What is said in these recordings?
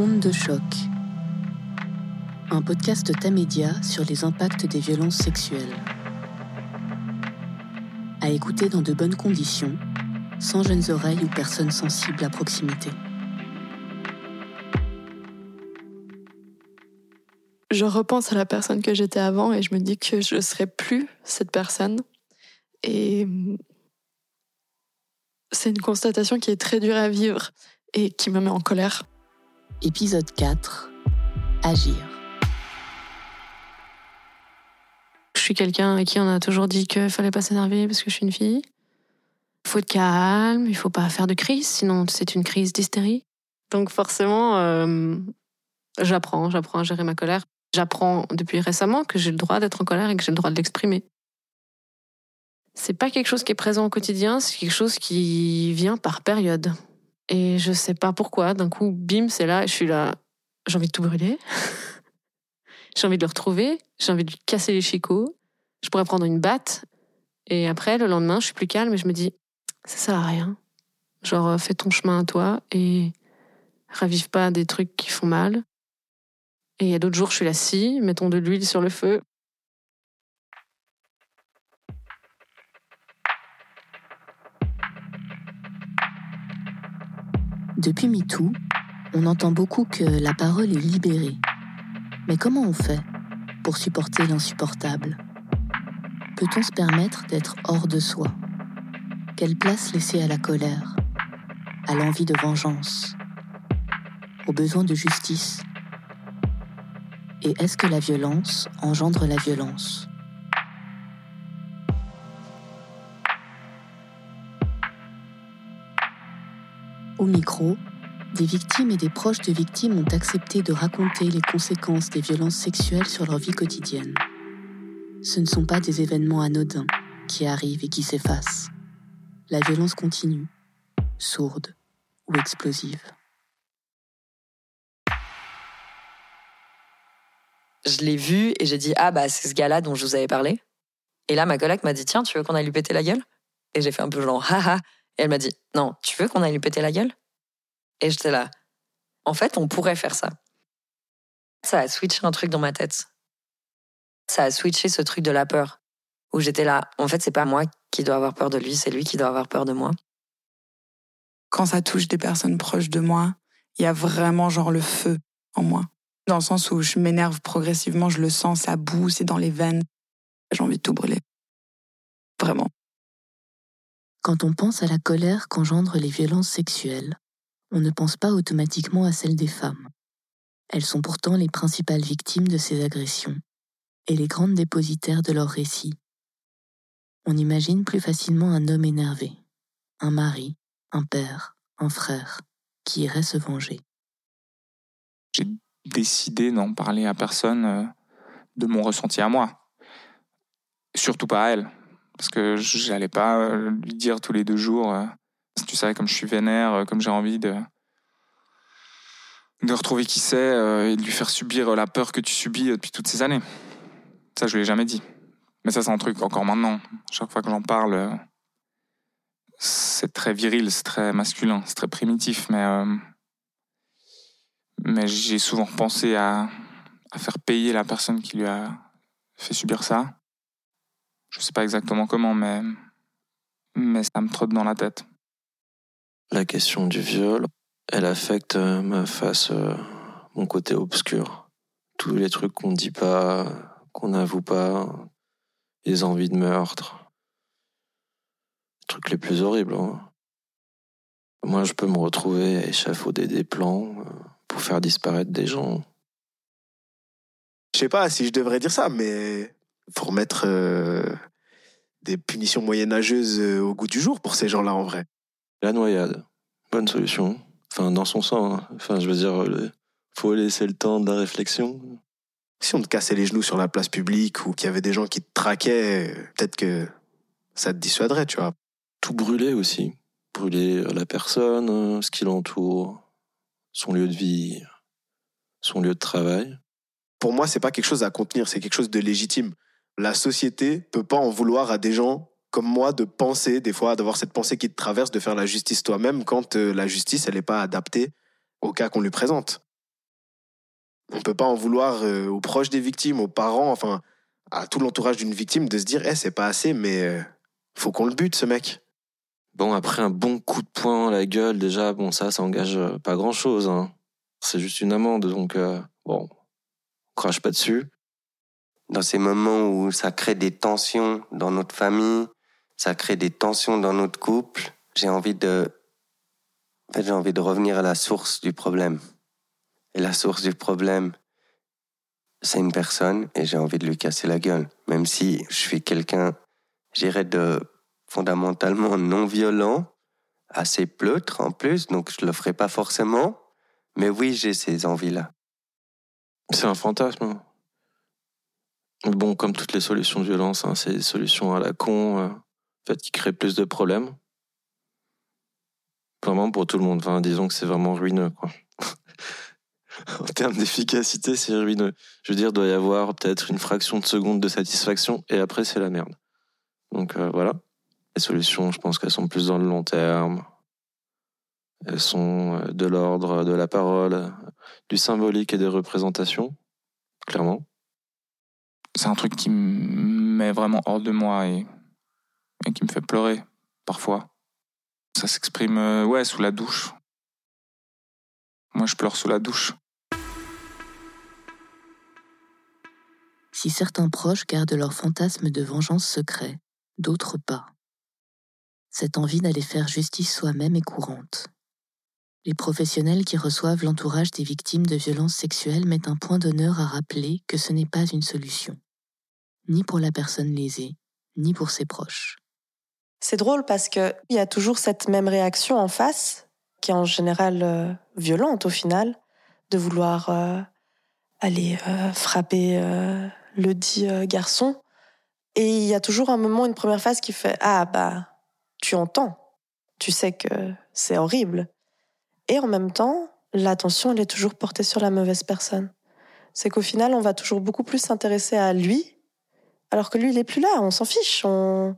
Onde de choc. Un podcast Tamédia sur les impacts des violences sexuelles. À écouter dans de bonnes conditions, sans jeunes oreilles ou personnes sensibles à proximité. Je repense à la personne que j'étais avant et je me dis que je ne serai plus cette personne. Et c'est une constatation qui est très dure à vivre et qui me met en colère. Épisode 4. Agir. Je suis quelqu'un à qui on a toujours dit qu'il fallait pas s'énerver parce que je suis une fille. Il faut être calme, il faut pas faire de crise, sinon c'est une crise d'hystérie. Donc forcément, euh, j'apprends, j'apprends à gérer ma colère. J'apprends depuis récemment que j'ai le droit d'être en colère et que j'ai le droit de l'exprimer. C'est pas quelque chose qui est présent au quotidien, c'est quelque chose qui vient par période. Et je sais pas pourquoi, d'un coup, bim, c'est là, je suis là, j'ai envie de tout brûler. j'ai envie de le retrouver, j'ai envie de lui casser les chicots. Je pourrais prendre une batte. Et après, le lendemain, je suis plus calme et je me dis, ça sert à rien. Genre, euh, fais ton chemin à toi et ravive pas des trucs qui font mal. Et il y a d'autres jours, je suis là, si, mettons de l'huile sur le feu. Depuis MeToo, on entend beaucoup que la parole est libérée. Mais comment on fait pour supporter l'insupportable? Peut-on se permettre d'être hors de soi? Quelle place laisser à la colère, à l'envie de vengeance, au besoin de justice? Et est-ce que la violence engendre la violence? Au micro, des victimes et des proches de victimes ont accepté de raconter les conséquences des violences sexuelles sur leur vie quotidienne. Ce ne sont pas des événements anodins qui arrivent et qui s'effacent. La violence continue, sourde ou explosive. Je l'ai vu et j'ai dit Ah, bah, c'est ce gars-là dont je vous avais parlé. Et là, ma collègue m'a dit Tiens, tu veux qu'on aille lui péter la gueule? Et j'ai fait un peu genre Haha. Elle m'a dit Non, tu veux qu'on aille lui péter la gueule? Et j'étais là. En fait, on pourrait faire ça. Ça a switché un truc dans ma tête. Ça a switché ce truc de la peur. Où j'étais là. En fait, c'est pas moi qui dois avoir peur de lui, c'est lui qui doit avoir peur de moi. Quand ça touche des personnes proches de moi, il y a vraiment genre le feu en moi. Dans le sens où je m'énerve progressivement, je le sens, ça boue, c'est dans les veines. J'ai envie de tout brûler. Vraiment. Quand on pense à la colère qu'engendrent les violences sexuelles, on ne pense pas automatiquement à celle des femmes. Elles sont pourtant les principales victimes de ces agressions et les grandes dépositaires de leurs récits. On imagine plus facilement un homme énervé, un mari, un père, un frère, qui irait se venger. J'ai décidé d'en parler à personne euh, de mon ressenti à moi. Surtout pas à elle parce que j'allais pas euh, lui dire tous les deux jours, euh, tu savais comme je suis vénère, euh, comme j'ai envie de de retrouver qui c'est et de lui faire subir la peur que tu subis depuis toutes ces années. Ça, je l'ai jamais dit. Mais ça, c'est un truc encore maintenant. Chaque fois que j'en parle, c'est très viril, c'est très masculin, c'est très primitif, mais mais j'ai souvent pensé à, à faire payer la personne qui lui a fait subir ça. Je sais pas exactement comment, mais, mais ça me trotte dans la tête. La question du viol, elle affecte euh, ma face, euh, mon côté obscur. Tous les trucs qu'on dit pas, qu'on n'avoue pas, les envies de meurtre. Les trucs les plus horribles. Hein. Moi, je peux me retrouver à échafauder des plans euh, pour faire disparaître des gens. Je sais pas si je devrais dire ça, mais faut remettre euh, des punitions moyenâgeuses euh, au goût du jour pour ces gens-là en vrai. La noyade, bonne solution. Enfin, dans son sens. Hein. Enfin, je veux dire, il faut laisser le temps de la réflexion. Si on te cassait les genoux sur la place publique ou qu'il y avait des gens qui te traquaient, peut-être que ça te dissuaderait, tu vois. Tout brûler aussi. Brûler la personne, ce qui l'entoure, son lieu de vie, son lieu de travail. Pour moi, c'est pas quelque chose à contenir, c'est quelque chose de légitime la société peut pas en vouloir à des gens comme moi de penser, des fois, d'avoir cette pensée qui te traverse, de faire la justice toi-même quand euh, la justice, elle n'est pas adaptée au cas qu'on lui présente. On peut pas en vouloir euh, aux proches des victimes, aux parents, enfin, à tout l'entourage d'une victime de se dire, eh, c'est pas assez, mais euh, faut qu'on le bute, ce mec. Bon, après un bon coup de poing à la gueule, déjà, bon, ça, ça engage pas grand chose. Hein. C'est juste une amende, donc bon, on crache pas dessus. Dans ces moments où ça crée des tensions dans notre famille, ça crée des tensions dans notre couple, j'ai envie de, en fait, j'ai envie de revenir à la source du problème. Et la source du problème, c'est une personne et j'ai envie de lui casser la gueule. Même si je suis quelqu'un, j'irais de fondamentalement non violent, assez pleutre en plus, donc je le ferai pas forcément. Mais oui, j'ai ces envies-là. C'est un fantasme. Bon, comme toutes les solutions de violence, hein, c'est des solutions à la con, euh, en fait, qui créent plus de problèmes. Vraiment pour tout le monde. Disons que c'est vraiment ruineux, quoi. en termes d'efficacité, c'est ruineux. Je veux dire, doit y avoir peut-être une fraction de seconde de satisfaction et après, c'est la merde. Donc euh, voilà. Les solutions, je pense qu'elles sont plus dans le long terme. Elles sont euh, de l'ordre de la parole, du symbolique et des représentations, clairement. C'est un truc qui me met vraiment hors de moi et, qui me fait pleurer, parfois. Ça s'exprime, euh, ouais, sous la douche. Moi, je pleure sous la douche. Si certains proches gardent leur fantasme de vengeance secret, d'autres pas. Cette envie d'aller faire justice soi-même est courante. Les professionnels qui reçoivent l'entourage des victimes de violences sexuelles mettent un point d'honneur à rappeler que ce n'est pas une solution, ni pour la personne lésée, ni pour ses proches. C'est drôle parce qu'il y a toujours cette même réaction en face, qui est en général euh, violente au final, de vouloir euh, aller euh, frapper le dit garçon. Et il y a toujours un moment, une première phase qui fait Ah, bah, tu entends. Tu sais que c'est horrible. Et en même temps, l'attention, elle est toujours portée sur la mauvaise personne. C'est qu'au final, on va toujours beaucoup plus s'intéresser à lui, alors que lui, il est plus là, on s'en fiche. On...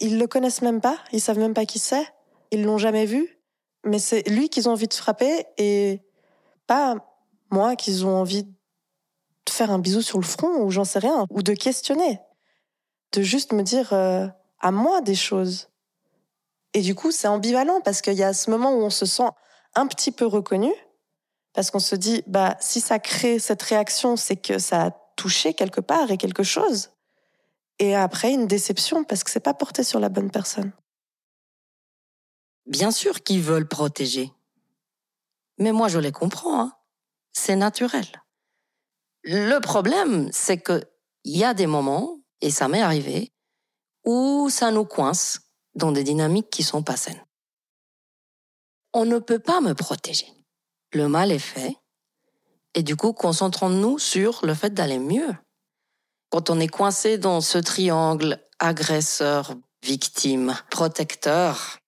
Ils le connaissent même pas, ils savent même pas qui c'est, ils l'ont jamais vu, mais c'est lui qu'ils ont envie de frapper et pas moi qu'ils ont envie de faire un bisou sur le front ou j'en sais rien, ou de questionner, de juste me dire euh, à moi des choses. Et du coup, c'est ambivalent parce qu'il y a ce moment où on se sent un petit peu reconnu, parce qu'on se dit, bah, si ça crée cette réaction, c'est que ça a touché quelque part et quelque chose. Et après, une déception parce que c'est pas porté sur la bonne personne. Bien sûr qu'ils veulent protéger. Mais moi, je les comprends. hein. C'est naturel. Le problème, c'est que il y a des moments, et ça m'est arrivé, où ça nous coince dans des dynamiques qui sont pas saines. On ne peut pas me protéger. Le mal est fait. Et du coup, concentrons-nous sur le fait d'aller mieux. Quand on est coincé dans ce triangle agresseur, victime, protecteur,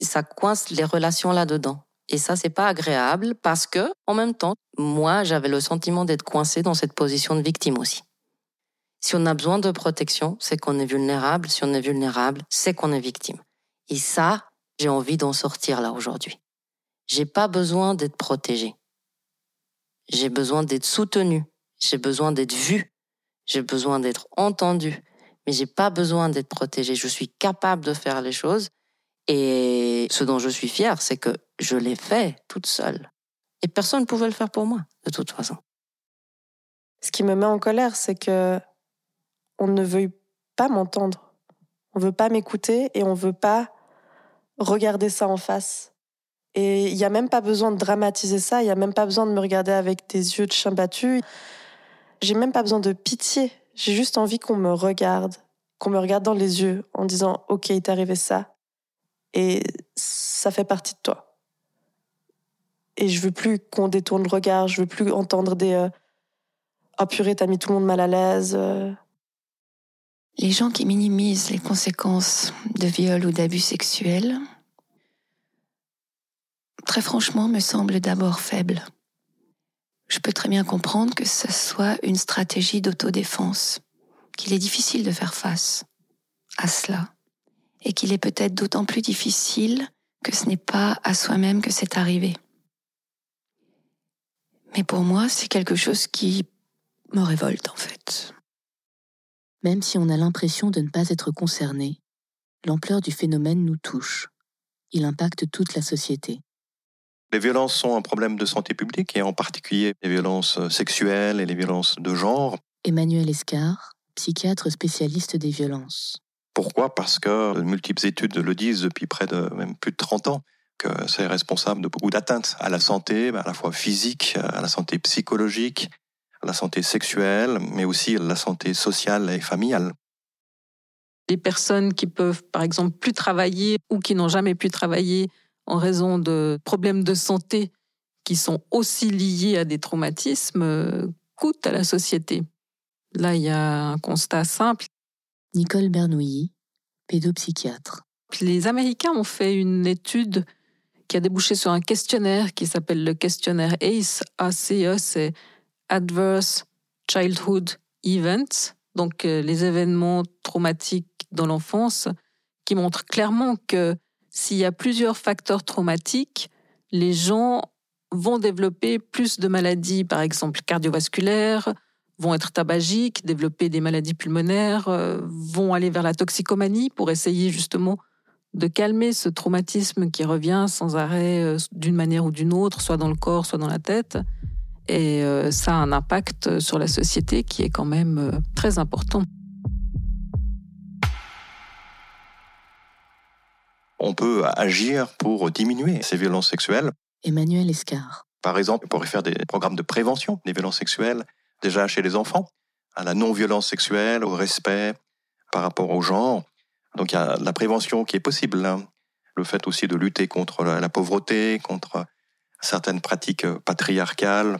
ça coince les relations là-dedans. Et ça, c'est pas agréable parce que, en même temps, moi, j'avais le sentiment d'être coincé dans cette position de victime aussi. Si on a besoin de protection, c'est qu'on est vulnérable. Si on est vulnérable, c'est qu'on est victime. Et ça, j'ai envie d'en sortir là aujourd'hui. J'ai pas besoin d'être protégé. J'ai besoin d'être soutenu. J'ai besoin d'être vu. J'ai besoin d'être entendu. Mais j'ai pas besoin d'être protégé. Je suis capable de faire les choses. Et ce dont je suis fière, c'est que je l'ai fait toute seule. Et personne ne pouvait le faire pour moi, de toute façon. Ce qui me met en colère, c'est que on ne veut pas m'entendre. On veut pas m'écouter et on veut pas regarder ça en face. Et il y a même pas besoin de dramatiser ça, il y a même pas besoin de me regarder avec des yeux de chien battu. J'ai même pas besoin de pitié. J'ai juste envie qu'on me regarde, qu'on me regarde dans les yeux en disant OK, il t'est arrivé ça et ça fait partie de toi. Et je veux plus qu'on détourne le regard, je veux plus entendre des euh, oh purée, t'as mis tout le monde mal à l'aise. Les gens qui minimisent les conséquences de viol ou d'abus sexuels, très franchement, me semblent d'abord faibles. Je peux très bien comprendre que ce soit une stratégie d'autodéfense, qu'il est difficile de faire face à cela, et qu'il est peut-être d'autant plus difficile que ce n'est pas à soi-même que c'est arrivé. Et pour moi, c'est quelque chose qui me révolte en fait. Même si on a l'impression de ne pas être concerné, l'ampleur du phénomène nous touche. Il impacte toute la société. Les violences sont un problème de santé publique et en particulier les violences sexuelles et les violences de genre. Emmanuel Escar, psychiatre spécialiste des violences. Pourquoi? Parce que de multiples études le disent depuis près de même plus de 30 ans que c'est responsable de beaucoup d'atteintes à la santé, à la fois physique, à la santé psychologique, la santé sexuelle, mais aussi la santé sociale et familiale. Les personnes qui peuvent, par exemple, plus travailler ou qui n'ont jamais pu travailler en raison de problèmes de santé qui sont aussi liés à des traumatismes euh, coûtent à la société. Là, il y a un constat simple. Nicole Bernouilly, pédopsychiatre. Les Américains ont fait une étude qui a débouché sur un questionnaire qui s'appelle le questionnaire ACE. ACE, c'est Adverse Childhood Events, donc euh, les événements traumatiques dans l'enfance, qui montrent clairement que s'il y a plusieurs facteurs traumatiques, les gens vont développer plus de maladies, par exemple cardiovasculaires, vont être tabagiques, développer des maladies pulmonaires, euh, vont aller vers la toxicomanie pour essayer justement de calmer ce traumatisme qui revient sans arrêt euh, d'une manière ou d'une autre, soit dans le corps, soit dans la tête. Et euh, ça a un impact sur la société qui est quand même euh, très important. On peut agir pour diminuer ces violences sexuelles. Emmanuel Escar. Par exemple, on pourrait faire des programmes de prévention des violences sexuelles, déjà chez les enfants, à la non-violence sexuelle, au respect par rapport au genre. Donc il y a la prévention qui est possible. Hein. Le fait aussi de lutter contre la pauvreté, contre certaines pratiques patriarcales,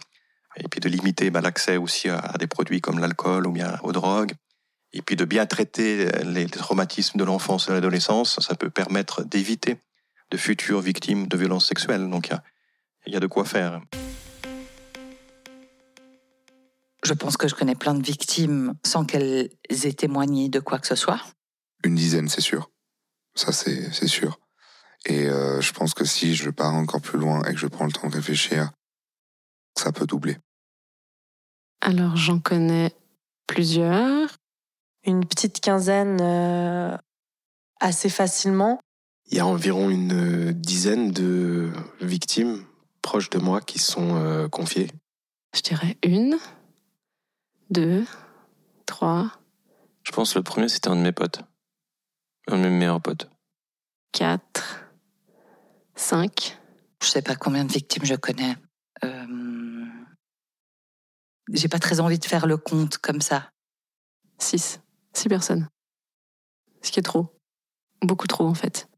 et puis de limiter bah, l'accès aussi à, des produits comme l'alcool ou bien aux drogues. Et puis de bien traiter les traumatismes de l'enfance et de l'adolescence, ça peut permettre d'éviter de futures victimes de violences sexuelles. Donc il y, y a de quoi faire. Je pense que je connais plein de victimes sans qu'elles aient témoigné de quoi que ce soit. Une dizaine, c'est sûr. Ça, c'est sûr. Et euh, je pense que si je pars encore plus loin et que je prends le temps de réfléchir, ça peut doubler. Alors, j'en connais plusieurs. Une petite quinzaine euh, assez facilement. Il y a environ une dizaine de victimes proches de moi qui sont euh, confiées. Je dirais une, deux, trois. Je pense que le premier, c'était un de mes potes. Un de mes meilleurs potes. 4, 5. Je sais pas combien de victimes je connais. J'ai pas très envie de faire le compte comme ça. 6. 6 personnes. Ce qui est trop. Beaucoup trop, en fait.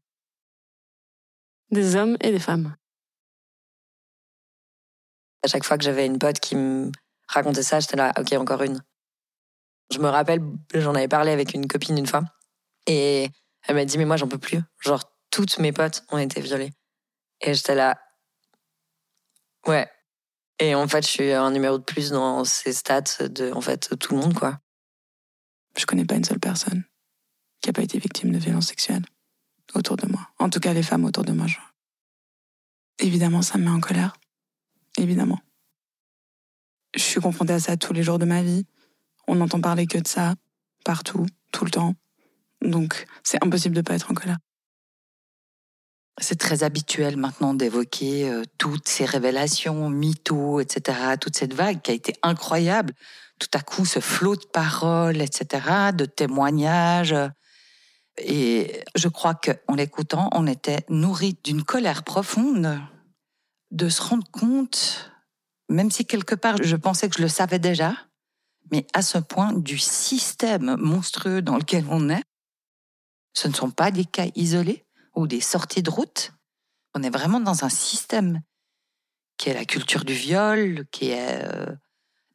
Des hommes et des femmes. À chaque fois que j'avais une pote qui me racontait ça, j'étais là, ok, encore une. Je me rappelle, j'en avais parlé avec une copine une fois. Et elle m'a dit, mais moi, j'en peux plus. Genre, toutes mes potes ont été violées. Et j'étais là. Ouais. Et en fait, je suis un numéro de plus dans ces stats de, en fait, tout le monde, quoi. Je connais pas une seule personne qui a pas été victime de violences sexuelles autour de moi. En tout cas, les femmes autour de moi. Évidemment, ça me met en colère. Évidemment. Je suis confrontée à ça tous les jours de ma vie. On n'entend parler que de ça, partout, tout le temps. Donc, c'est impossible de pas être en colère. C'est très habituel maintenant d'évoquer euh, toutes ces révélations, mythos, etc., toute cette vague qui a été incroyable. Tout à coup, ce flot de paroles, etc., de témoignages. Et je crois qu'en l'écoutant, on était nourri d'une colère profonde de se rendre compte, même si quelque part je pensais que je le savais déjà, mais à ce point du système monstrueux dans lequel on est, ce ne sont pas des cas isolés ou des sorties de route. On est vraiment dans un système qui est la culture du viol, qui est euh,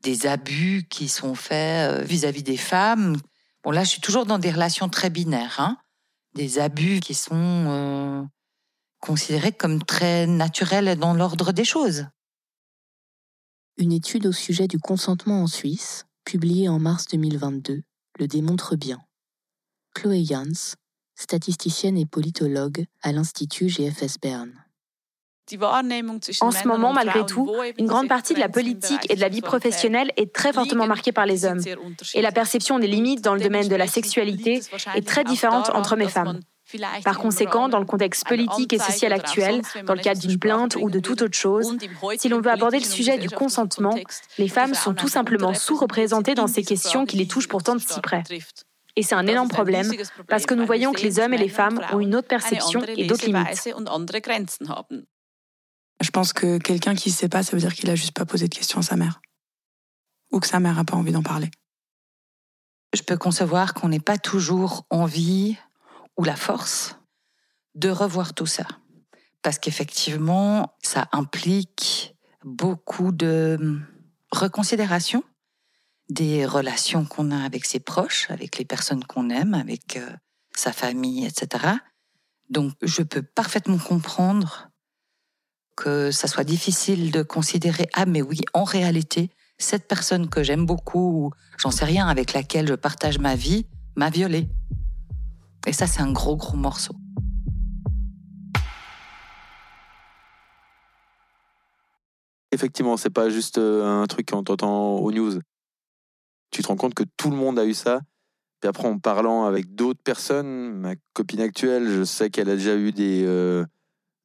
des abus qui sont faits euh, vis-à-vis des femmes. Bon, là, je suis toujours dans des relations très binaires, hein. des abus qui sont euh, considérés comme très naturels dans l'ordre des choses. Une étude au sujet du consentement en Suisse, publiée en mars 2022, le démontre bien. Chloé Jans, statisticienne et politologue à l'Institut GFS Berne. En ce moment, malgré tout, une grande partie de la politique et de la vie professionnelle est très fortement marquée par les hommes. Et la perception des limites dans le domaine de la sexualité est très différente entre hommes et femmes. Par conséquent, dans le contexte politique et social actuel, dans le cadre d'une plainte ou de toute autre chose, si l'on veut aborder le sujet du consentement, les femmes sont tout simplement sous-représentées dans ces questions qui les touchent pourtant de si près. Et c'est un énorme problème parce que nous voyons que les hommes et les femmes ont une autre perception et d'autres limites. Je pense que quelqu'un qui ne sait pas, ça veut dire qu'il a juste pas posé de questions à sa mère. Ou que sa mère n'a pas envie d'en parler. Je peux concevoir qu'on n'ait pas toujours envie ou la force de revoir tout ça. Parce qu'effectivement, ça implique beaucoup de reconsidération des relations qu'on a avec ses proches, avec les personnes qu'on aime, avec euh, sa famille, etc. Donc, je peux parfaitement comprendre que ça soit difficile de considérer ah mais oui en réalité cette personne que j'aime beaucoup ou j'en sais rien avec laquelle je partage ma vie m'a violée et ça c'est un gros gros morceau. Effectivement c'est pas juste euh, un truc qu'on t'entend aux news tu te rends compte que tout le monde a eu ça puis après en parlant avec d'autres personnes ma copine actuelle je sais qu'elle a déjà eu des euh,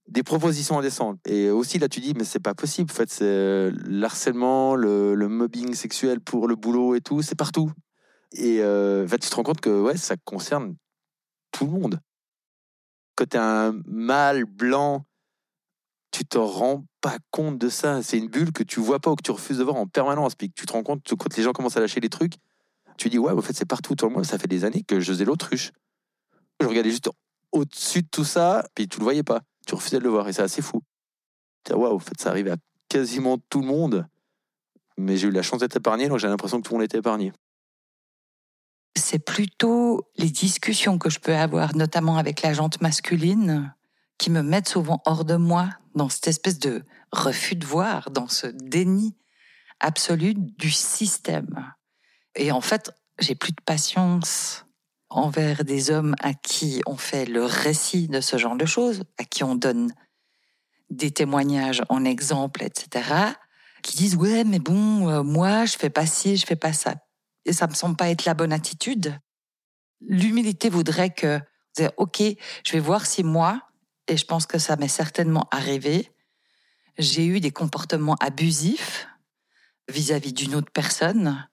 des propositions indécentes. Et aussi, là, tu dis, mais c'est pas possible. En fait, c'est euh, l'harcèlement, le, le, mobbing sexuel pour le boulot et tout, c'est partout. Et euh, en fait, tu te rends compte que ouais, ça concerne tout le monde. Quand tu es un mâle blanc, tu te rends pas compte de ça. C'est une bulle que tu vois pas ou que tu refuses de voir en permanence. Puis que tu te rends compte, quand les gens commencent à lâcher les trucs, tu dis, ouais, en fait, c'est partout. Ça fait des années que je faisais l'autruche. Je regardais juste au-dessus de tout ça, puis tu le voyais pas tu refusais de le voir. Et c'est assez fou. Waouh, en fait, ça arrive à quasiment tout le monde. Mais j'ai eu la chance d'être épargné, donc j'ai l'impression que tout le monde était épargné. C'est plutôt les discussions que je peux avoir, notamment avec la jante masculine, qui me mettent souvent hors de moi, dans cette espèce de refus de voir, dans ce déni absolu du système. Et en fait, j'ai plus de patience envers des hommes à qui on fait le récit de ce genre de choses, à qui on donne des témoignages en exemple, etc., qui disent ouais mais bon euh, moi je fais pas ci, je fais pas ça, et ça me semble pas être la bonne attitude. L'humilité voudrait que ok je vais voir si moi et je pense que ça m'est certainement arrivé, j'ai eu des comportements abusifs vis-à-vis d'une autre personne,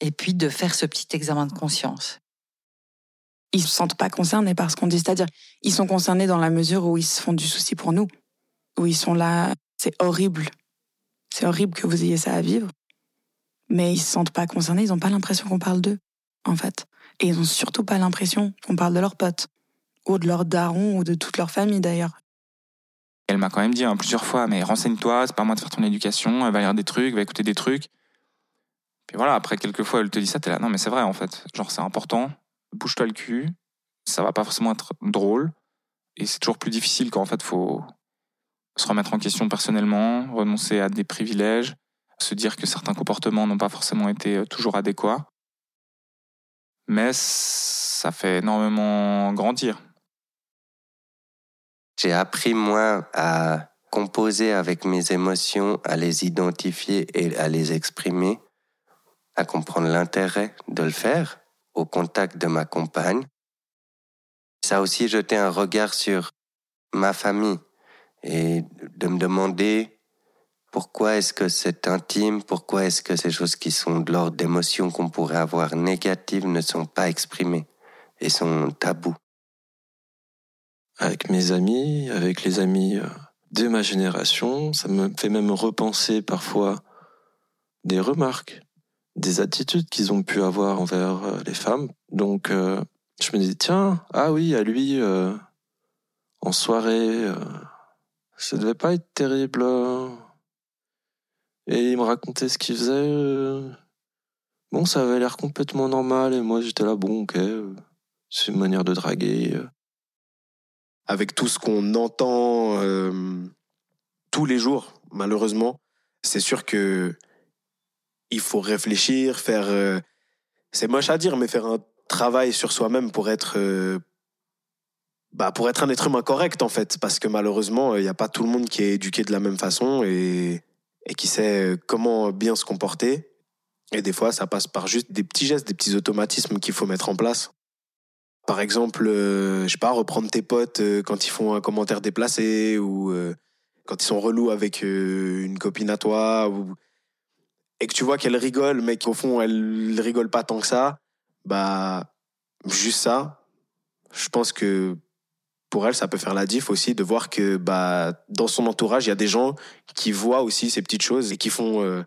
et puis de faire ce petit examen de conscience ils se sentent pas concernés par ce qu'on dit. C'est-à-dire, ils sont concernés dans la mesure où ils se font du souci pour nous, où ils sont là. C'est horrible. C'est horrible que vous ayez ça à vivre. Mais ils se sentent pas concernés, ils ont pas l'impression qu'on parle d'eux, en fait. Et ils ont surtout pas l'impression qu'on parle de leurs potes, ou de leurs darons, ou de toute leur famille d'ailleurs. Elle m'a quand même dit hein, plusieurs fois, mais renseigne-toi, c'est pas moi de faire ton éducation, elle va lire des trucs, va écouter des trucs. Puis voilà, après quelques fois, elle te dit ça, t'es là, non mais c'est vrai en fait, genre c'est important, bouge-toi le cul, ça va pas forcément être drôle. Et c'est toujours plus difficile quand en fait faut se remettre en question personnellement, renoncer à des privilèges, se dire que certains comportements n'ont pas forcément été euh, toujours adéquats. Mais ça fait énormément grandir. J'ai appris, moi, à composer avec mes émotions, à les identifier et à les exprimer, à comprendre l'intérêt de le faire au contact de ma compagne. Ça aussi jeté un regard sur ma famille et de me demander pourquoi est-ce que c'est intime, pourquoi est-ce que ces choses qui sont de l'ordre d'émotions qu'on pourrait avoir négatives ne sont pas exprimées et sont tabous. Avec mes amis, avec les amis euh, de ma génération, ça me fait même repenser parfois des remarques des attitudes qu'ils ont pu avoir envers euh, les femmes. Donc, euh, je me dis, tiens, ah oui, à lui, euh, en soirée, ça devait pas être terrible. Et il me racontait ce qu'il faisait. Bon, ça avait l'air complètement normal, et moi j'étais là, bon, ok, c'est une manière de draguer. Avec tout ce qu'on entend tous les jours, malheureusement, c'est sûr que il faut réfléchir, faire. Euh, c'est moche à dire, mais faire un travail sur soi-même pour être euh, bah, pour être un être humain correct, en fait. Parce que malheureusement, il n'y a pas tout le monde qui est éduqué de la même façon et qui sait comment bien se comporter. Et des fois, ça passe par juste des petits gestes, des petits automatismes qu'il faut mettre en place. Par exemple, euh, je sais pas, reprendre tes potes euh, quand ils font un commentaire déplacé ou euh, quand ils sont relous avec une copine à toi ou... et que tu vois qu'elle rigole mais qu'au fond elle rigole pas tant que ça, bah juste ça, je pense que pour elle, ça peut faire la diff aussi de voir que bah dans son entourage, il y a des gens qui voient aussi ces petites choses et qui font euh,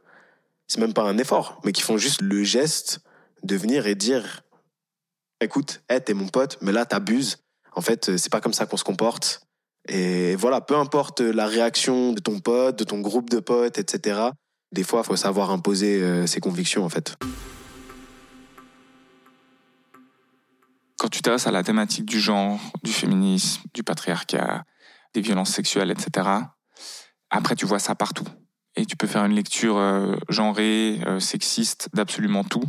c'est même pas un effort, mais qui font juste le geste de venir et dire écoute, hey, t'es mon pote, mais là t'abuses. En fait, c'est pas comme ça qu'on se comporte. Et voilà, peu importe la réaction de ton pote, de ton groupe de potes, etc. Des fois, il faut savoir imposer euh, ses convictions, en fait. quand tu t'intéresses à la thématique du genre, du féminisme, du patriarcat, des violences sexuelles, etc., après tu vois ça partout. Et tu peux faire une lecture euh, genrée, euh, sexiste d'absolument tout,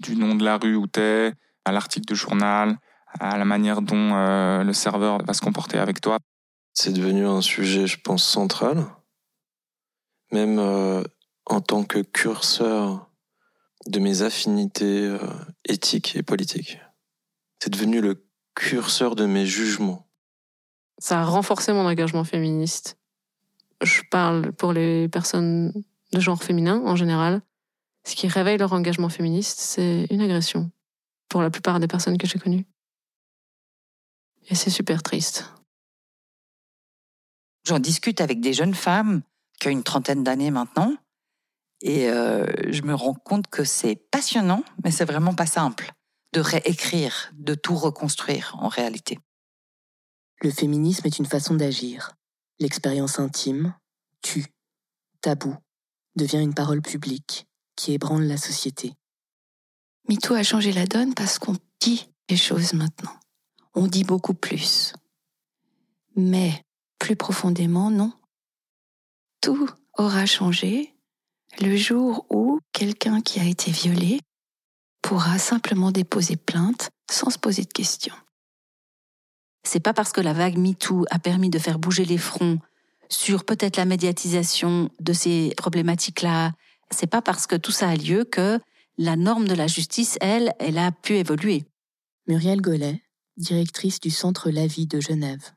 du nom de la rue où t'es, à l'article de journal, à la manière dont euh, le serveur va se comporter avec toi. C'est devenu un sujet, je pense, central, même en tant que curseur de mes affinités éthiques et politiques. C'est devenu le curseur de mes jugements. Ça a renforcé mon engagement féministe. Je parle pour les personnes de genre féminin en général. Ce qui réveille leur engagement féministe, c'est une agression. Pour la plupart des personnes que j'ai connues. Et c'est super triste. J'en discute avec des jeunes femmes qui ont une trentaine d'années maintenant. Et euh, je me rends compte que c'est passionnant, mais c'est vraiment pas simple de réécrire, de tout reconstruire en réalité. Le féminisme est une façon d'agir. L'expérience intime, tue, tabou, devient une parole publique qui ébranle la société. MeToo a changé la donne parce qu'on dit les choses maintenant. On dit beaucoup plus. Mais plus profondément, non. Tout aura changé le jour où quelqu'un qui a été violé pourra simplement déposer plainte sans se poser de questions. C'est pas parce que la vague MeToo a permis de faire bouger les fronts sur peut-être la médiatisation de ces problématiques-là, c'est pas parce que tout ça a lieu que la norme de la justice, elle, elle a pu évoluer. Muriel Gollet, directrice du Centre La Vie de Genève.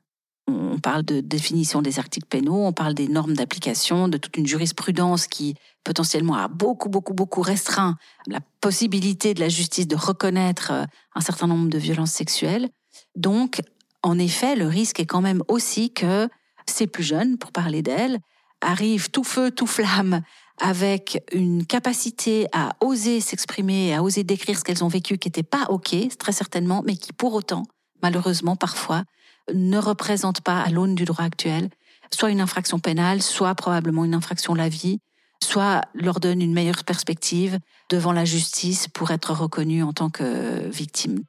On parle de définition des articles pénaux, on parle des normes d'application, de toute une jurisprudence qui potentiellement a beaucoup, beaucoup, beaucoup restreint la possibilité de la justice de reconnaître euh, un certain nombre de violences sexuelles. Donc, en effet, le risque est quand même aussi que ces plus jeunes, pour parler d'elles, arrivent tout feu, tout flamme, avec une capacité à oser s'exprimer, à oser décrire ce qu'elles ont vécu qui n'était pas OK, très certainement, mais qui pour autant, malheureusement parfois, ne représente pas, à l'aune du droit actuel, soit une infraction pénale, soit probablement une infraction la vie, soit leur donne une meilleure perspective devant la justice pour être reconnue en tant que victime.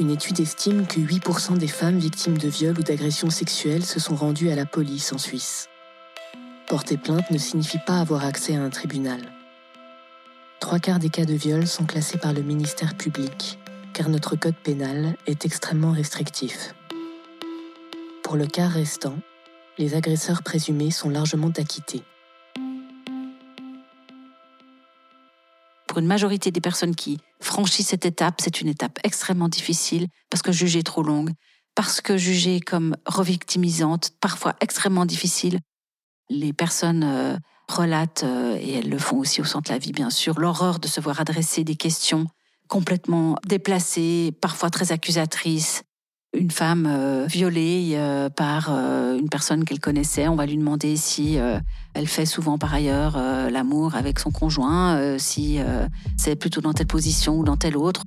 Une étude estime que 8% des femmes victimes de viols ou d'agressions sexuelles se sont rendues à la police en Suisse. Porter plainte ne signifie pas avoir accès à un tribunal. Trois quarts des cas de viol sont classés par le ministère public, car notre code pénal est extrêmement restrictif. Pour le quart restant, les agresseurs présumés sont largement acquittés. Pour une majorité des personnes qui franchissent cette étape, c'est une étape extrêmement difficile parce que jugée trop longue, parce que jugée comme revictimisante, parfois extrêmement difficile. Les personnes euh, relatent, euh, et elles le font aussi au centre de la vie bien sûr, l'horreur de se voir adresser des questions complètement déplacées, parfois très accusatrices, une femme euh, violée euh, par euh, une personne qu'elle connaissait, on va lui demander si elle fait souvent par ailleurs l'amour avec son conjoint, si c'est plutôt dans telle position ou dans telle autre.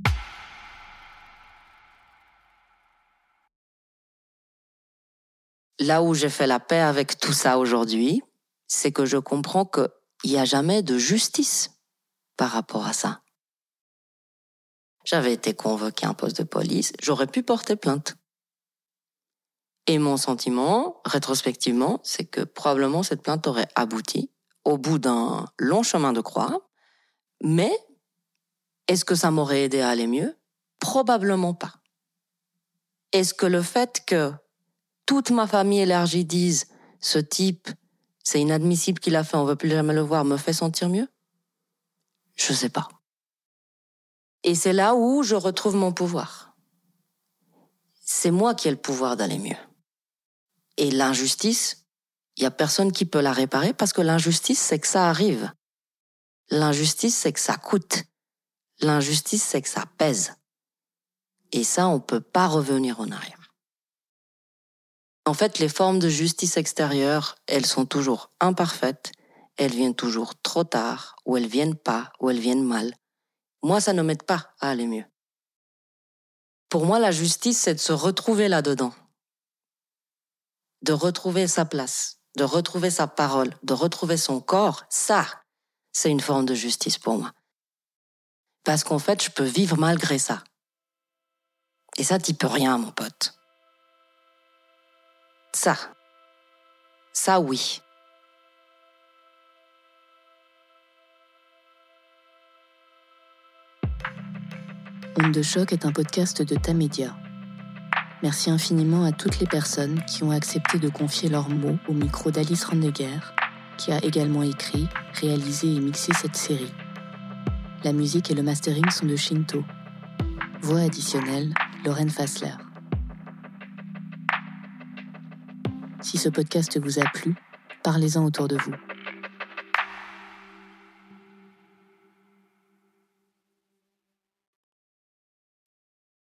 Là où j'ai fait la paix avec tout ça aujourd'hui, c'est que je comprends qu'il n'y a jamais de justice par rapport à ça. J'avais été convoqué à un poste de police, j'aurais pu porter plainte. Et mon sentiment, rétrospectivement, c'est que probablement cette plainte aurait abouti au bout d'un long chemin de croix. Mais est-ce que ça m'aurait aidé à aller mieux? Probablement pas. Est-ce que le fait que toute ma famille élargie dise ce type, c'est inadmissible qu'il a fait, on veut plus jamais le voir, me fait sentir mieux? Je sais pas. Et c'est là où je retrouve mon pouvoir. C'est moi qui ai le pouvoir d'aller mieux. Et l'injustice, il y a personne qui peut la réparer parce que l'injustice, c'est que ça arrive. L'injustice, c'est que ça coûte. L'injustice, c'est que ça pèse. Et ça, on peut pas revenir en arrière. En fait, les formes de justice extérieure, elles sont toujours imparfaites, elles viennent toujours trop tard, ou elles viennent pas, ou elles viennent mal. Moi, ça ne m'aide pas à aller mieux. Pour moi, la justice, c'est de se retrouver là-dedans. De retrouver sa place, de retrouver sa parole, de retrouver son corps. Ça, c'est une forme de justice pour moi. Parce qu'en fait, je peux vivre malgré ça. Et ça, t'y peux rien, mon pote. Ça. Ça, oui. Onde de choc est un podcast de Tamedia. Merci infiniment à toutes les personnes qui ont accepté de confier leurs mots au micro d'Alice Randeguer, qui a également écrit, réalisé et mixé cette série. La musique et le mastering sont de Shinto. Voix additionnelle, Lorraine Fassler. Si ce podcast vous a plu, parlez-en autour de vous.